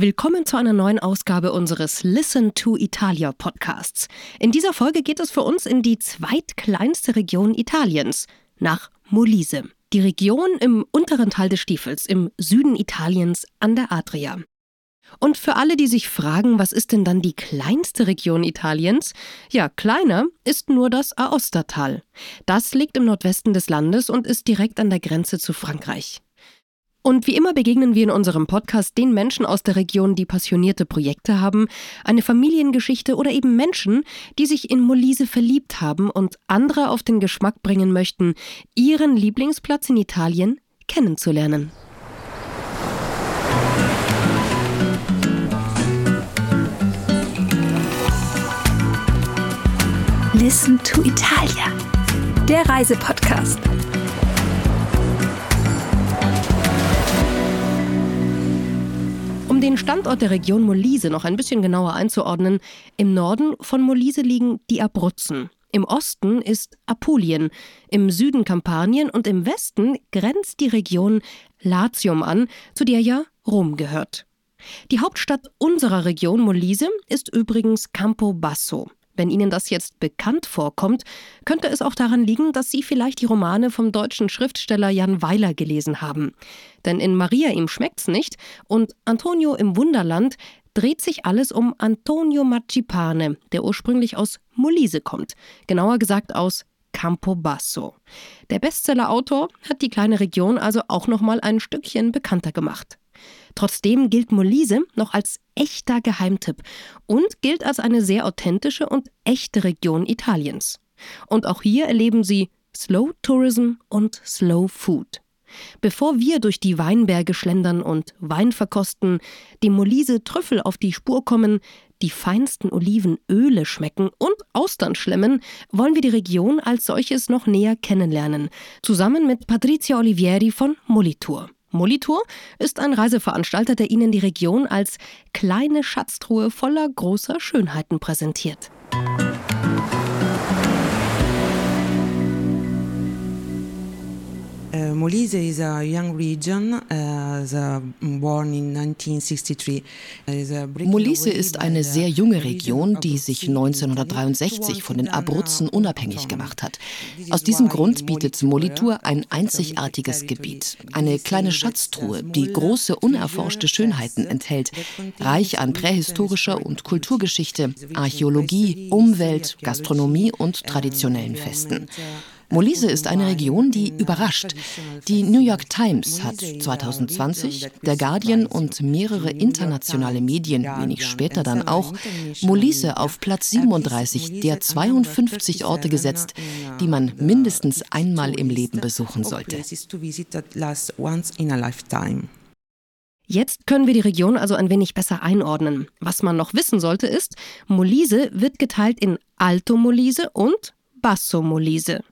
Willkommen zu einer neuen Ausgabe unseres Listen to Italia Podcasts. In dieser Folge geht es für uns in die zweitkleinste Region Italiens, nach Molise. Die Region im unteren Teil des Stiefels, im Süden Italiens an der Adria. Und für alle, die sich fragen, was ist denn dann die kleinste Region Italiens? Ja, kleiner ist nur das Aostatal. Das liegt im Nordwesten des Landes und ist direkt an der Grenze zu Frankreich. Und wie immer begegnen wir in unserem Podcast den Menschen aus der Region, die passionierte Projekte haben, eine Familiengeschichte oder eben Menschen, die sich in Molise verliebt haben und andere auf den Geschmack bringen möchten, ihren Lieblingsplatz in Italien kennenzulernen. Listen to Italia, der Reisepodcast. Um den Standort der Region Molise noch ein bisschen genauer einzuordnen, im Norden von Molise liegen die Abruzzen. Im Osten ist Apulien, im Süden Kampanien und im Westen grenzt die Region Latium an, zu der ja Rom gehört. Die Hauptstadt unserer Region Molise ist übrigens Campobasso. Wenn Ihnen das jetzt bekannt vorkommt, könnte es auch daran liegen, dass Sie vielleicht die Romane vom deutschen Schriftsteller Jan Weiler gelesen haben. Denn in Maria ihm schmeckt's nicht und Antonio im Wunderland dreht sich alles um Antonio Marcipane, der ursprünglich aus Molise kommt, genauer gesagt aus Campobasso. Der Bestsellerautor hat die kleine Region also auch noch mal ein Stückchen bekannter gemacht. Trotzdem gilt Molise noch als echter Geheimtipp und gilt als eine sehr authentische und echte Region Italiens. Und auch hier erleben Sie Slow Tourism und Slow Food. Bevor wir durch die Weinberge schlendern und Wein verkosten, dem Molise Trüffel auf die Spur kommen, die feinsten Olivenöle schmecken und Austern schlemmen, wollen wir die Region als solches noch näher kennenlernen, zusammen mit Patrizia Olivieri von Molitur. Molitor ist ein Reiseveranstalter, der Ihnen die Region als kleine Schatztruhe voller großer Schönheiten präsentiert. Uh, Molise is a young region, uh, born in 1963. Molise ist eine sehr junge Region, die sich 1963 von den Abruzzen unabhängig gemacht hat. Aus diesem Grund bietet Molitur ein einzigartiges Gebiet, eine kleine Schatztruhe, die große unerforschte Schönheiten enthält, reich an prähistorischer und Kulturgeschichte, Archäologie, Umwelt, Gastronomie und traditionellen Festen. Molise ist eine Region, die überrascht. Die New York Times hat 2020, der Guardian und mehrere internationale Medien wenig später dann auch Molise auf Platz 37 der 52 Orte gesetzt, die man mindestens einmal im Leben besuchen sollte. Jetzt können wir die Region also ein wenig besser einordnen. Was man noch wissen sollte ist, Molise wird geteilt in Alto Molise und Basso Molise.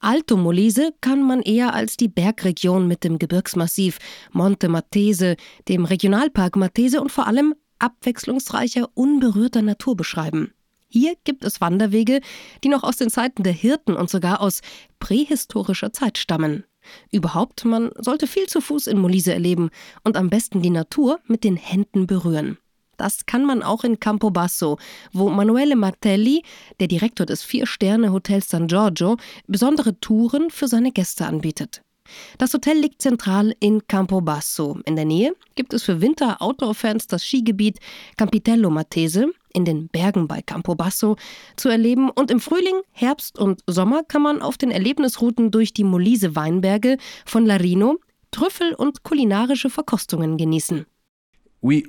Alto Molise kann man eher als die Bergregion mit dem Gebirgsmassiv Monte Matese, dem Regionalpark Matese und vor allem abwechslungsreicher, unberührter Natur beschreiben. Hier gibt es Wanderwege, die noch aus den Zeiten der Hirten und sogar aus prähistorischer Zeit stammen. Überhaupt, man sollte viel zu Fuß in Molise erleben und am besten die Natur mit den Händen berühren. Das kann man auch in Campobasso, wo Manuele Martelli, der Direktor des Vier-Sterne-Hotels San Giorgio, besondere Touren für seine Gäste anbietet. Das Hotel liegt zentral in Campobasso. In der Nähe gibt es für Winter-Outdoor-Fans das Skigebiet Campitello Matese in den Bergen bei Campobasso zu erleben und im Frühling, Herbst und Sommer kann man auf den Erlebnisrouten durch die Molise Weinberge von Larino Trüffel und kulinarische Verkostungen genießen. Wir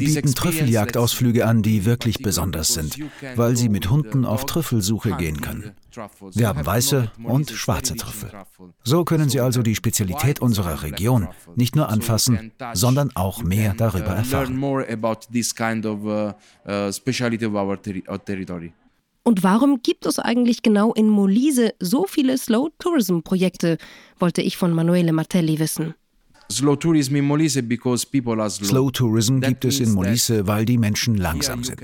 bieten Trüffeljagdausflüge an, die wirklich besonders sind, weil Sie mit Hunden auf Trüffelsuche gehen können. Wir haben weiße und schwarze Trüffel. So können Sie also die Spezialität unserer Region nicht nur anfassen, sondern auch mehr darüber uh, erfahren. Uh, uh, und warum gibt es eigentlich genau in Molise so viele Slow Tourism Projekte, wollte ich von Manuele Martelli wissen. Slow Tourism gibt es in Molise, weil die Menschen langsam sind.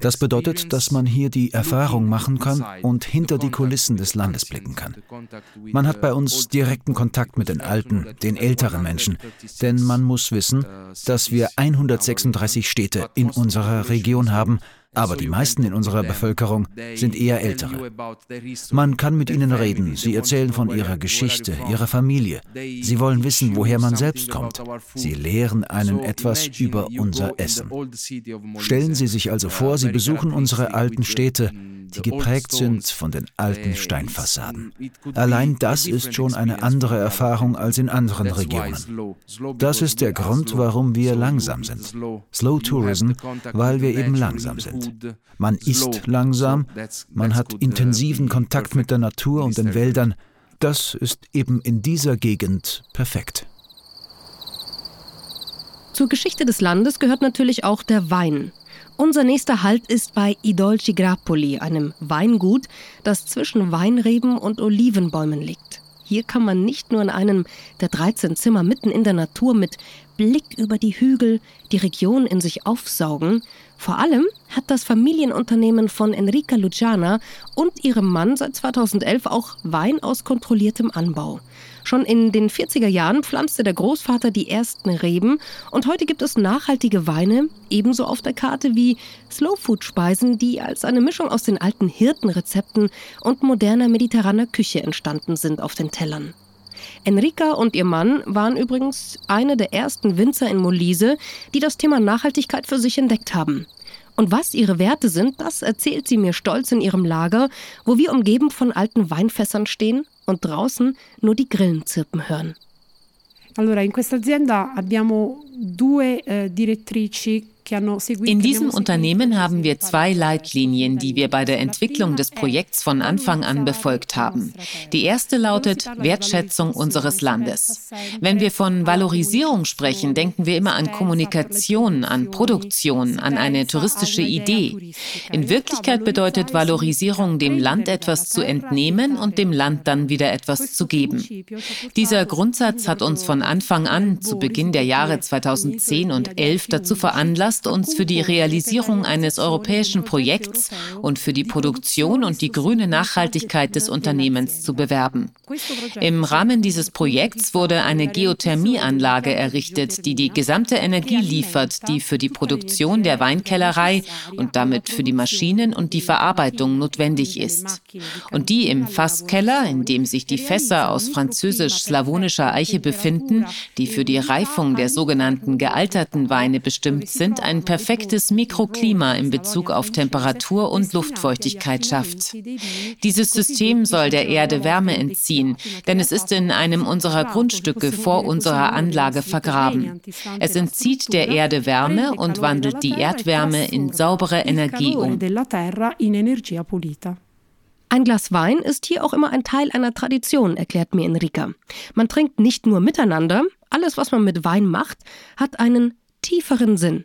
Das bedeutet, dass man hier die Erfahrung machen kann und hinter die Kulissen des Landes blicken kann. Man hat bei uns direkten Kontakt mit den alten, den älteren Menschen, denn man muss wissen, dass wir 136 Städte in unserer Region haben, aber die meisten in unserer Bevölkerung sind eher ältere. Man kann mit ihnen reden, sie erzählen von ihrer Geschichte, ihrer Familie. Sie wollen wissen, woher man selbst kommt. Sie lehren einen etwas über unser Essen. Stellen Sie sich also vor, Sie besuchen unsere alten Städte, die geprägt sind von den alten Steinfassaden. Allein das ist schon eine andere Erfahrung als in anderen Regionen. Das ist der Grund, warum wir langsam sind. Slow Tourism, weil wir eben langsam sind. Man isst langsam, man hat intensiven Kontakt mit der Natur und den Wäldern. Das ist eben in dieser Gegend perfekt. Zur Geschichte des Landes gehört natürlich auch der Wein. Unser nächster Halt ist bei Idolci Grappoli, einem Weingut, das zwischen Weinreben und Olivenbäumen liegt. Hier kann man nicht nur in einem der 13 Zimmer mitten in der Natur mit Blick über die Hügel die Region in sich aufsaugen, vor allem hat das Familienunternehmen von Enrica Luciana und ihrem Mann seit 2011 auch Wein aus kontrolliertem Anbau. Schon in den 40er Jahren pflanzte der Großvater die ersten Reben und heute gibt es nachhaltige Weine, ebenso auf der Karte wie Slowfood-Speisen, die als eine Mischung aus den alten Hirtenrezepten und moderner mediterraner Küche entstanden sind auf den Tellern. Enrica und ihr Mann waren übrigens eine der ersten Winzer in Molise, die das Thema Nachhaltigkeit für sich entdeckt haben. Und was ihre Werte sind, das erzählt sie mir stolz in ihrem Lager, wo wir umgeben von alten Weinfässern stehen und draußen nur die Grillen zirpen hören. Allora, in questa azienda abbiamo due eh, direttrici in diesem Unternehmen haben wir zwei Leitlinien, die wir bei der Entwicklung des Projekts von Anfang an befolgt haben. Die erste lautet Wertschätzung unseres Landes. Wenn wir von Valorisierung sprechen, denken wir immer an Kommunikation, an Produktion, an eine touristische Idee. In Wirklichkeit bedeutet Valorisierung, dem Land etwas zu entnehmen und dem Land dann wieder etwas zu geben. Dieser Grundsatz hat uns von Anfang an, zu Beginn der Jahre 2010 und 2011, dazu veranlasst, veranlasst uns für die Realisierung eines europäischen Projekts und für die Produktion und die grüne Nachhaltigkeit des Unternehmens zu bewerben. Im Rahmen dieses Projekts wurde eine Geothermieanlage errichtet, die die gesamte Energie liefert, die für die Produktion der Weinkellerei und damit für die Maschinen und die Verarbeitung notwendig ist. Und die im Fasskeller, in dem sich die Fässer aus französisch-slawonischer Eiche befinden, die für die Reifung der sogenannten gealterten Weine bestimmt sind, ein perfektes Mikroklima in Bezug auf Temperatur und Luftfeuchtigkeit schafft. Dieses System soll der Erde Wärme entziehen, denn es ist in einem unserer Grundstücke vor unserer Anlage vergraben. Es entzieht der Erde Wärme und wandelt die Erdwärme in saubere Energie um. Ein Glas Wein ist hier auch immer ein Teil einer Tradition, erklärt mir Enrica. Man trinkt nicht nur miteinander, alles, was man mit Wein macht, hat einen tieferen Sinn.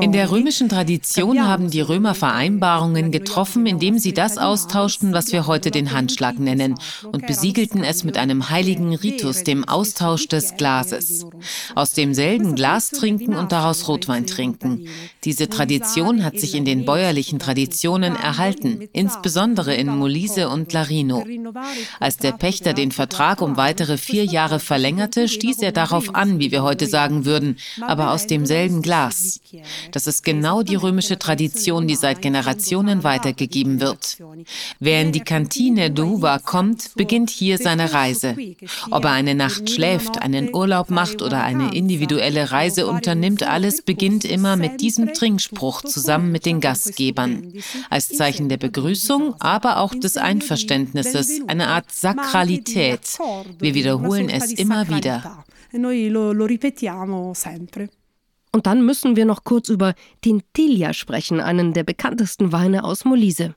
In der römischen Tradition haben die Römer Vereinbarungen getroffen, indem sie das austauschten, was wir heute den Handschlag nennen, und besiegelten es mit einem heiligen Ritus, dem Austausch des Glases. Aus demselben Glas trinken und daraus Rotwein trinken. Diese Tradition hat sich in den bäuerlichen Traditionen erhalten, insbesondere in Molise und Larino. Als der Pächter den Vertrag um weitere vier Jahre verlängerte, stieß er darauf an, wie wir heute sagen würden, aber aus demselben Glas. Das ist genau die römische Tradition, die seit Generationen weitergegeben wird. Wer in die Kantine Duva kommt, beginnt hier seine Reise. Ob er eine Nacht schläft, einen Urlaub macht oder eine individuelle Reise unternimmt, alles beginnt immer mit diesem Trinkspruch zusammen mit den Gastgebern. Als Zeichen der Begrüßung, aber auch des Einverständnisses, eine Art Sakralität. Wir wiederholen es immer wieder lo ripetiamo sempre. Und dann müssen wir noch kurz über Tintiglia sprechen, einen der bekanntesten Weine aus Molise.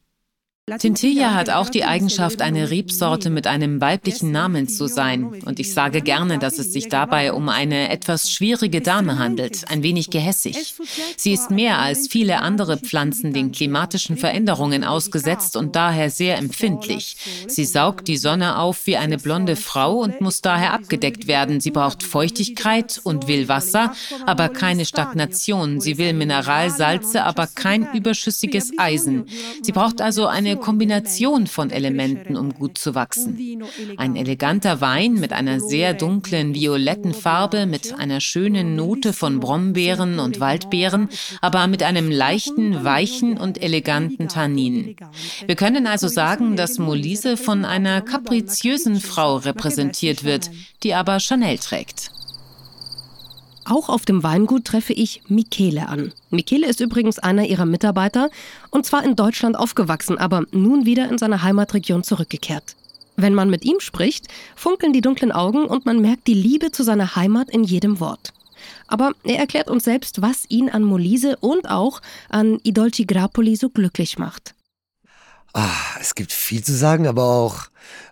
Tintilla hat auch die Eigenschaft, eine Rebsorte mit einem weiblichen Namen zu sein. Und ich sage gerne, dass es sich dabei um eine etwas schwierige Dame handelt, ein wenig gehässig. Sie ist mehr als viele andere Pflanzen den klimatischen Veränderungen ausgesetzt und daher sehr empfindlich. Sie saugt die Sonne auf wie eine blonde Frau und muss daher abgedeckt werden. Sie braucht Feuchtigkeit und will Wasser, aber keine Stagnation. Sie will Mineralsalze, aber kein überschüssiges Eisen. Sie braucht also eine Kombination von Elementen, um gut zu wachsen. Ein eleganter Wein mit einer sehr dunklen violetten Farbe, mit einer schönen Note von Brombeeren und Waldbeeren, aber mit einem leichten, weichen und eleganten Tannin. Wir können also sagen, dass Molise von einer kapriziösen Frau repräsentiert wird, die aber Chanel trägt. Auch auf dem Weingut treffe ich Michele an. Michele ist übrigens einer ihrer Mitarbeiter und zwar in Deutschland aufgewachsen, aber nun wieder in seine Heimatregion zurückgekehrt. Wenn man mit ihm spricht, funkeln die dunklen Augen und man merkt die Liebe zu seiner Heimat in jedem Wort. Aber er erklärt uns selbst, was ihn an Molise und auch an I Dolci Grapoli so glücklich macht. Ah, es gibt viel zu sagen, aber auch,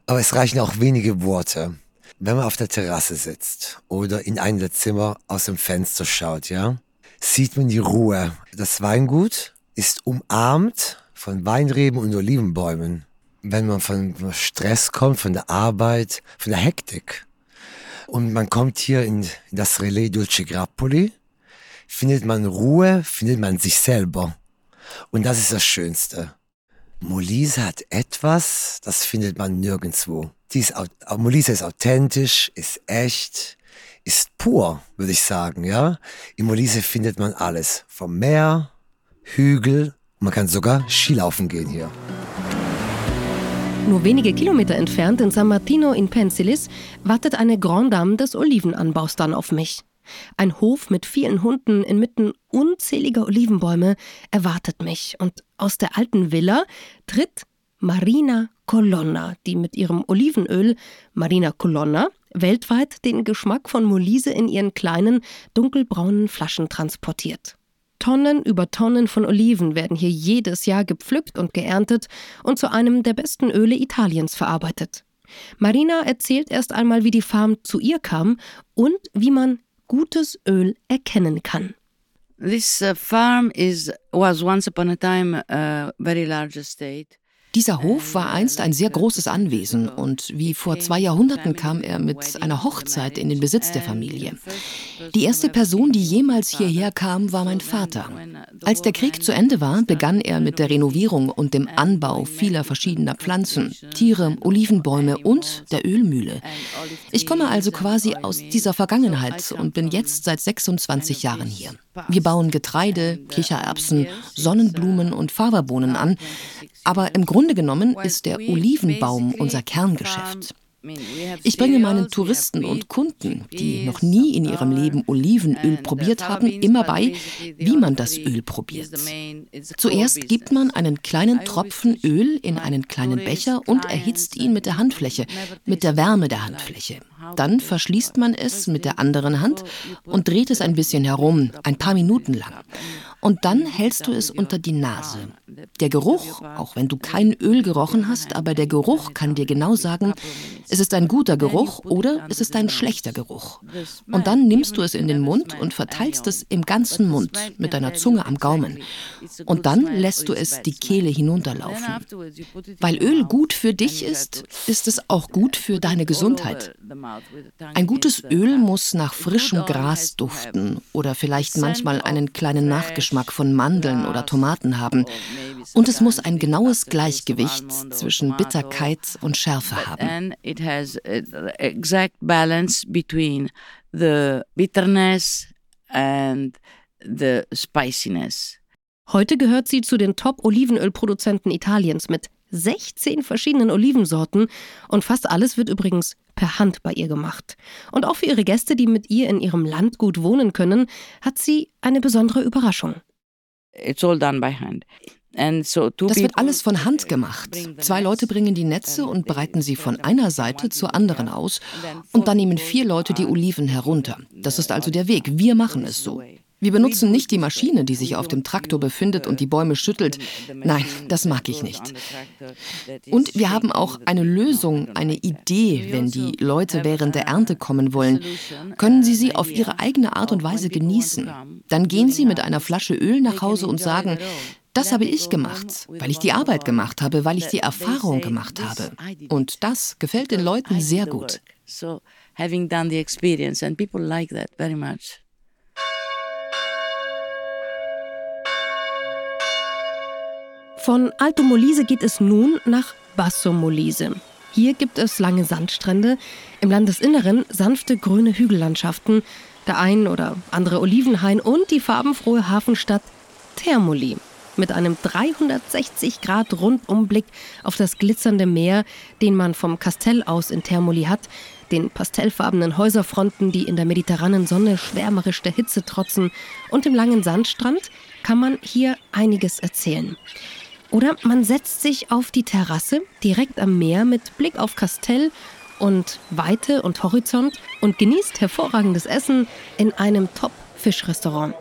aber es reichen auch wenige Worte. Wenn man auf der Terrasse sitzt oder in einem der Zimmer aus dem Fenster schaut, ja, sieht man die Ruhe. Das Weingut ist umarmt von Weinreben und Olivenbäumen. Wenn man von Stress kommt, von der Arbeit, von der Hektik und man kommt hier in, das Relais Dulce Grappoli, findet man Ruhe, findet man sich selber. Und das ist das Schönste. Molise hat etwas, das findet man nirgendwo. Die ist, Molise ist authentisch, ist echt, ist pur, würde ich sagen, ja. In Molise findet man alles. Vom Meer, Hügel, man kann sogar Skilaufen gehen hier. Nur wenige Kilometer entfernt in San Martino in Pensilis wartet eine Grand Dame des Olivenanbaus dann auf mich. Ein Hof mit vielen Hunden inmitten unzähliger Olivenbäume erwartet mich und aus der alten Villa tritt Marina Colonna, die mit ihrem Olivenöl Marina Colonna weltweit den Geschmack von Molise in ihren kleinen, dunkelbraunen Flaschen transportiert. Tonnen über Tonnen von Oliven werden hier jedes Jahr gepflückt und geerntet und zu einem der besten Öle Italiens verarbeitet. Marina erzählt erst einmal, wie die Farm zu ihr kam und wie man gutes Öl erkennen kann. This uh, farm is was once upon a time a very large estate. Dieser Hof war einst ein sehr großes Anwesen und wie vor zwei Jahrhunderten kam er mit einer Hochzeit in den Besitz der Familie. Die erste Person, die jemals hierher kam, war mein Vater. Als der Krieg zu Ende war, begann er mit der Renovierung und dem Anbau vieler verschiedener Pflanzen, Tiere, Olivenbäume und der Ölmühle. Ich komme also quasi aus dieser Vergangenheit und bin jetzt seit 26 Jahren hier. Wir bauen Getreide, Kichererbsen, Sonnenblumen und Faberbohnen an, aber im Grunde genommen ist der Olivenbaum unser Kerngeschäft. Ich bringe meinen Touristen und Kunden, die noch nie in ihrem Leben Olivenöl probiert haben, immer bei, wie man das Öl probiert. Zuerst gibt man einen kleinen Tropfen Öl in einen kleinen Becher und erhitzt ihn mit der Handfläche, mit der Wärme der Handfläche. Dann verschließt man es mit der anderen Hand und dreht es ein bisschen herum, ein paar Minuten lang. Und dann hältst du es unter die Nase. Der Geruch, auch wenn du kein Öl gerochen hast, aber der Geruch kann dir genau sagen, es ist ein guter Geruch oder es ist ein schlechter Geruch. Und dann nimmst du es in den Mund und verteilst es im ganzen Mund mit deiner Zunge am Gaumen. Und dann lässt du es die Kehle hinunterlaufen. Weil Öl gut für dich ist, ist es auch gut für deine Gesundheit. Ein gutes Öl muss nach frischem Gras duften oder vielleicht manchmal einen kleinen Nachgeschmack von Mandeln oder Tomaten haben. Und es muss ein genaues Gleichgewicht zwischen Bitterkeit und Schärfe haben. It has exact balance between the bitterness and the spiciness. Heute gehört sie zu den Top-Olivenölproduzenten Italiens mit 16 verschiedenen Olivensorten und fast alles wird übrigens per Hand bei ihr gemacht. Und auch für ihre Gäste, die mit ihr in ihrem Land gut wohnen können, hat sie eine besondere Überraschung. It's all done by hand. Das wird alles von Hand gemacht. Zwei Leute bringen die Netze und breiten sie von einer Seite zur anderen aus und dann nehmen vier Leute die Oliven herunter. Das ist also der Weg. Wir machen es so. Wir benutzen nicht die Maschine, die sich auf dem Traktor befindet und die Bäume schüttelt. Nein, das mag ich nicht. Und wir haben auch eine Lösung, eine Idee. Wenn die Leute während der Ernte kommen wollen, können sie sie auf ihre eigene Art und Weise genießen. Dann gehen sie mit einer Flasche Öl nach Hause und sagen, das habe ich gemacht, weil ich die Arbeit gemacht habe, weil ich die Erfahrung gemacht habe. Und das gefällt den Leuten sehr gut. So having done the experience and people like that very much. Von Alto Molise geht es nun nach Basso Molise. Hier gibt es lange Sandstrände, im Landesinneren sanfte grüne Hügellandschaften, der ein oder andere Olivenhain und die farbenfrohe Hafenstadt Termoli mit einem 360 Grad Rundumblick auf das glitzernde Meer, den man vom Kastell aus in Termoli hat, den pastellfarbenen Häuserfronten, die in der mediterranen Sonne schwärmerisch der Hitze trotzen und dem langen Sandstrand, kann man hier einiges erzählen. Oder man setzt sich auf die Terrasse direkt am Meer mit Blick auf Kastell und Weite und Horizont und genießt hervorragendes Essen in einem Top-Fischrestaurant.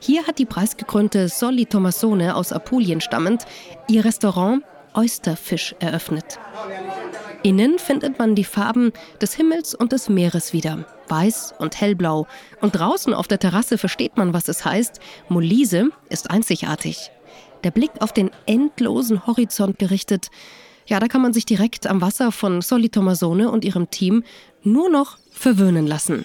Hier hat die preisgekrönte Solli Tomassone aus Apulien stammend ihr Restaurant Oysterfisch eröffnet. Innen findet man die Farben des Himmels und des Meeres wieder, weiß und hellblau. Und draußen auf der Terrasse versteht man, was es heißt. Molise ist einzigartig der Blick auf den endlosen Horizont gerichtet. Ja, da kann man sich direkt am Wasser von Soli Tomasone und ihrem Team nur noch verwöhnen lassen.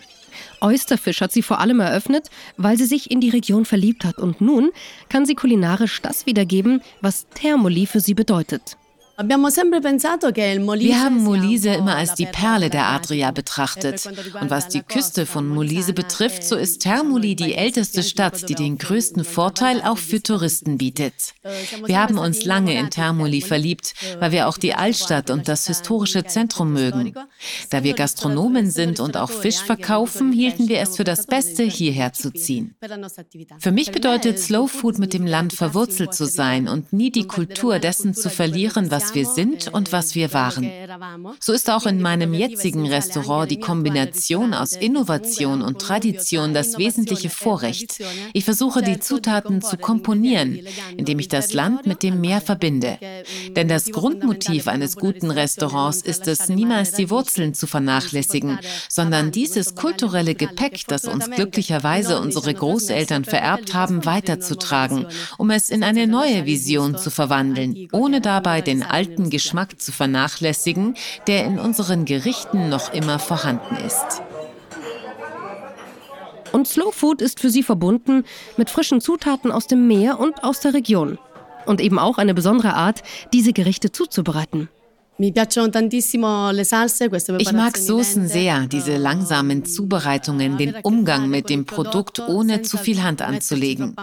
Oysterfisch hat sie vor allem eröffnet, weil sie sich in die Region verliebt hat und nun kann sie kulinarisch das wiedergeben, was Thermoli für sie bedeutet. Wir haben Molise immer als die Perle der Adria betrachtet. Und was die Küste von Molise betrifft, so ist Termoli die älteste Stadt, die den größten Vorteil auch für Touristen bietet. Wir haben uns lange in Termoli verliebt, weil wir auch die Altstadt und das historische Zentrum mögen. Da wir Gastronomen sind und auch Fisch verkaufen, hielten wir es für das Beste, hierher zu ziehen. Für mich bedeutet Slow Food mit dem Land verwurzelt zu sein und nie die Kultur dessen zu verlieren, was was wir sind und was wir waren. So ist auch in meinem jetzigen Restaurant die Kombination aus Innovation und Tradition das wesentliche Vorrecht. Ich versuche die Zutaten zu komponieren, indem ich das Land mit dem Meer verbinde. Denn das Grundmotiv eines guten Restaurants ist es, niemals die Wurzeln zu vernachlässigen, sondern dieses kulturelle Gepäck, das uns glücklicherweise unsere Großeltern vererbt haben, weiterzutragen, um es in eine neue Vision zu verwandeln, ohne dabei den alten Geschmack zu vernachlässigen, der in unseren Gerichten noch immer vorhanden ist. Und Slow Food ist für sie verbunden mit frischen Zutaten aus dem Meer und aus der Region. Und eben auch eine besondere Art, diese Gerichte zuzubereiten. Ich mag Soßen sehr, diese langsamen Zubereitungen, den Umgang mit dem Produkt, ohne zu viel Hand anzulegen.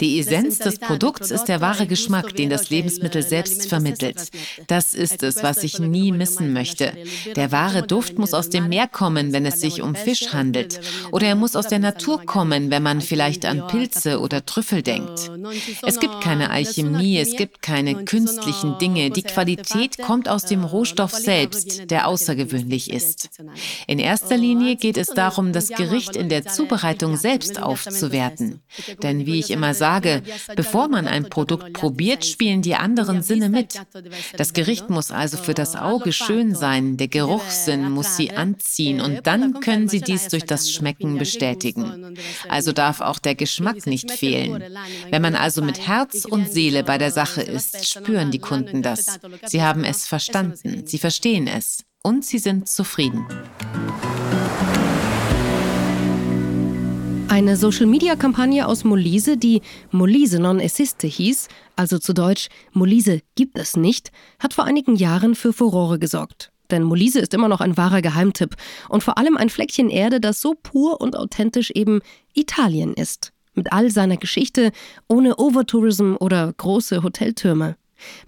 Die Essenz des Produkts ist der wahre Geschmack, den das Lebensmittel selbst vermittelt. Das ist es, was ich nie missen möchte. Der wahre Duft muss aus dem Meer kommen, wenn es sich um Fisch handelt. Oder er muss aus der Natur kommen, wenn man vielleicht an Pilze oder Trüffel denkt. Es gibt keine Alchemie, es gibt keine künstlichen Dinge. Die Qualität kommt aus dem dem Rohstoff selbst, der außergewöhnlich ist. In erster Linie geht es darum, das Gericht in der Zubereitung selbst aufzuwerten. Denn wie ich immer sage, bevor man ein Produkt probiert, spielen die anderen Sinne mit. Das Gericht muss also für das Auge schön sein, der Geruchssinn muss sie anziehen und dann können sie dies durch das Schmecken bestätigen. Also darf auch der Geschmack nicht fehlen. Wenn man also mit Herz und Seele bei der Sache ist, spüren die Kunden das. Sie haben es verstanden verstanden, sie verstehen es und sie sind zufrieden. Eine Social-Media-Kampagne aus Molise, die Molise non esiste hieß, also zu Deutsch Molise gibt es nicht, hat vor einigen Jahren für Furore gesorgt. Denn Molise ist immer noch ein wahrer Geheimtipp und vor allem ein Fleckchen Erde, das so pur und authentisch eben Italien ist. Mit all seiner Geschichte, ohne Overtourism oder große Hoteltürme.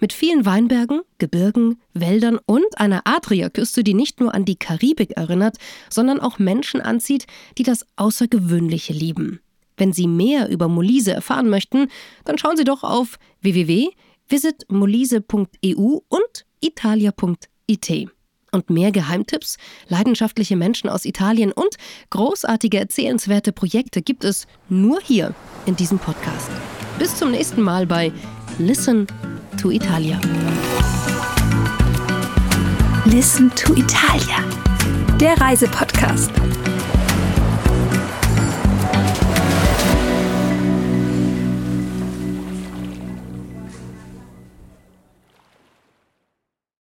Mit vielen Weinbergen, Gebirgen, Wäldern und einer Adriaküste, die nicht nur an die Karibik erinnert, sondern auch Menschen anzieht, die das Außergewöhnliche lieben. Wenn Sie mehr über Molise erfahren möchten, dann schauen Sie doch auf www.visitmolise.eu und italia.it. Und mehr Geheimtipps, leidenschaftliche Menschen aus Italien und großartige erzählenswerte Projekte gibt es nur hier in diesem Podcast. Bis zum nächsten Mal bei Listen to Italia. Listen to Italia, der Reisepodcast.